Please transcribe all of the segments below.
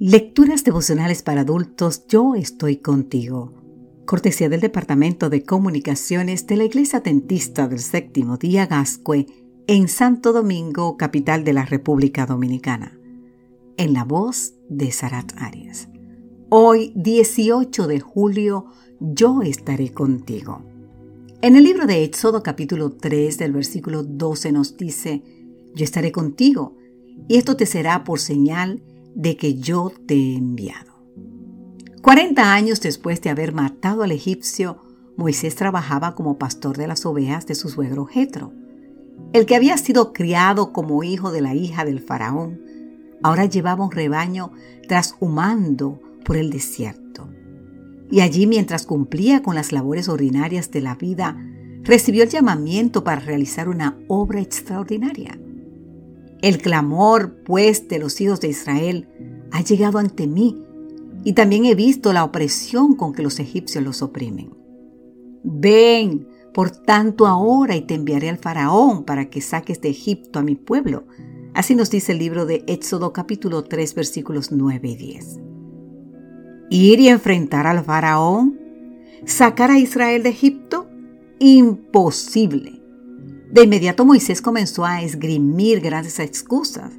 Lecturas devocionales para adultos, yo estoy contigo. Cortesía del Departamento de Comunicaciones de la Iglesia Tentista del Séptimo Día Gascue en Santo Domingo, capital de la República Dominicana. En la voz de Sarat Arias. Hoy, 18 de julio, yo estaré contigo. En el libro de Éxodo capítulo 3 del versículo 12 nos dice, yo estaré contigo, y esto te será por señal de que yo te he enviado. Cuarenta años después de haber matado al egipcio, Moisés trabajaba como pastor de las ovejas de su suegro Jetro, el que había sido criado como hijo de la hija del faraón. Ahora llevaba un rebaño trashumando por el desierto. Y allí, mientras cumplía con las labores ordinarias de la vida, recibió el llamamiento para realizar una obra extraordinaria. El clamor, pues, de los hijos de Israel ha llegado ante mí, y también he visto la opresión con que los egipcios los oprimen. Ven, por tanto, ahora y te enviaré al faraón para que saques de Egipto a mi pueblo. Así nos dice el libro de Éxodo capítulo 3 versículos 9 y 10. Ir y enfrentar al faraón, sacar a Israel de Egipto, imposible. De inmediato Moisés comenzó a esgrimir grandes excusas.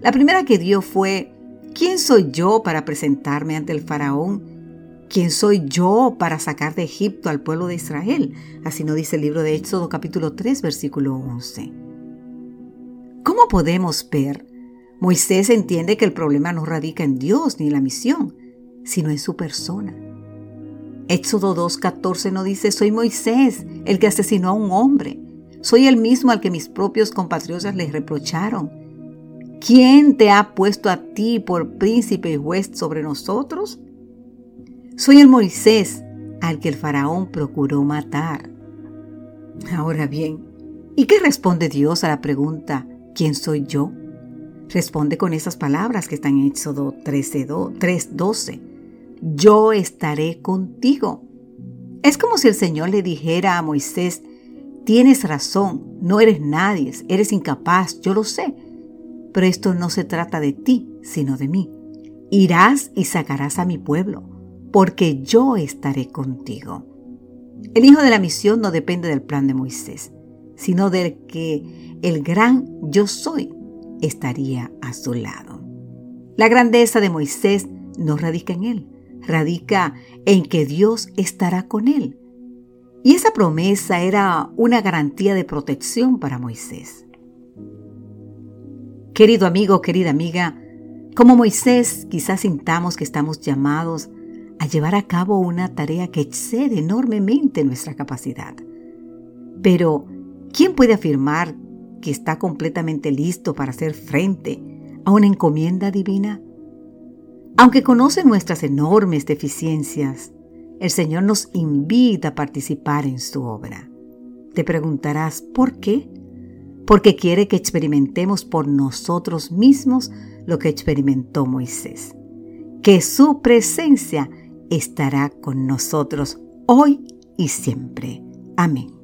La primera que dio fue, ¿quién soy yo para presentarme ante el faraón? ¿Quién soy yo para sacar de Egipto al pueblo de Israel? Así nos dice el libro de Éxodo capítulo 3 versículo 11. ¿Cómo podemos ver? Moisés entiende que el problema no radica en Dios ni en la misión, sino en su persona. Éxodo 2.14 nos dice, soy Moisés, el que asesinó a un hombre. Soy el mismo al que mis propios compatriotas les reprocharon. ¿Quién te ha puesto a ti por príncipe y juez sobre nosotros? Soy el Moisés al que el faraón procuró matar. Ahora bien, ¿y qué responde Dios a la pregunta, ¿quién soy yo? Responde con esas palabras que están en Éxodo 3.12. Yo estaré contigo. Es como si el Señor le dijera a Moisés, Tienes razón, no eres nadie, eres incapaz, yo lo sé. Pero esto no se trata de ti, sino de mí. Irás y sacarás a mi pueblo, porque yo estaré contigo. El hijo de la misión no depende del plan de Moisés, sino del que el gran yo soy estaría a su lado. La grandeza de Moisés no radica en él, radica en que Dios estará con él y esa promesa era una garantía de protección para Moisés. Querido amigo, querida amiga, como Moisés quizás sintamos que estamos llamados a llevar a cabo una tarea que excede enormemente nuestra capacidad. Pero, ¿quién puede afirmar que está completamente listo para hacer frente a una encomienda divina? Aunque conoce nuestras enormes deficiencias, el Señor nos invita a participar en su obra. Te preguntarás, ¿por qué? Porque quiere que experimentemos por nosotros mismos lo que experimentó Moisés. Que su presencia estará con nosotros hoy y siempre. Amén.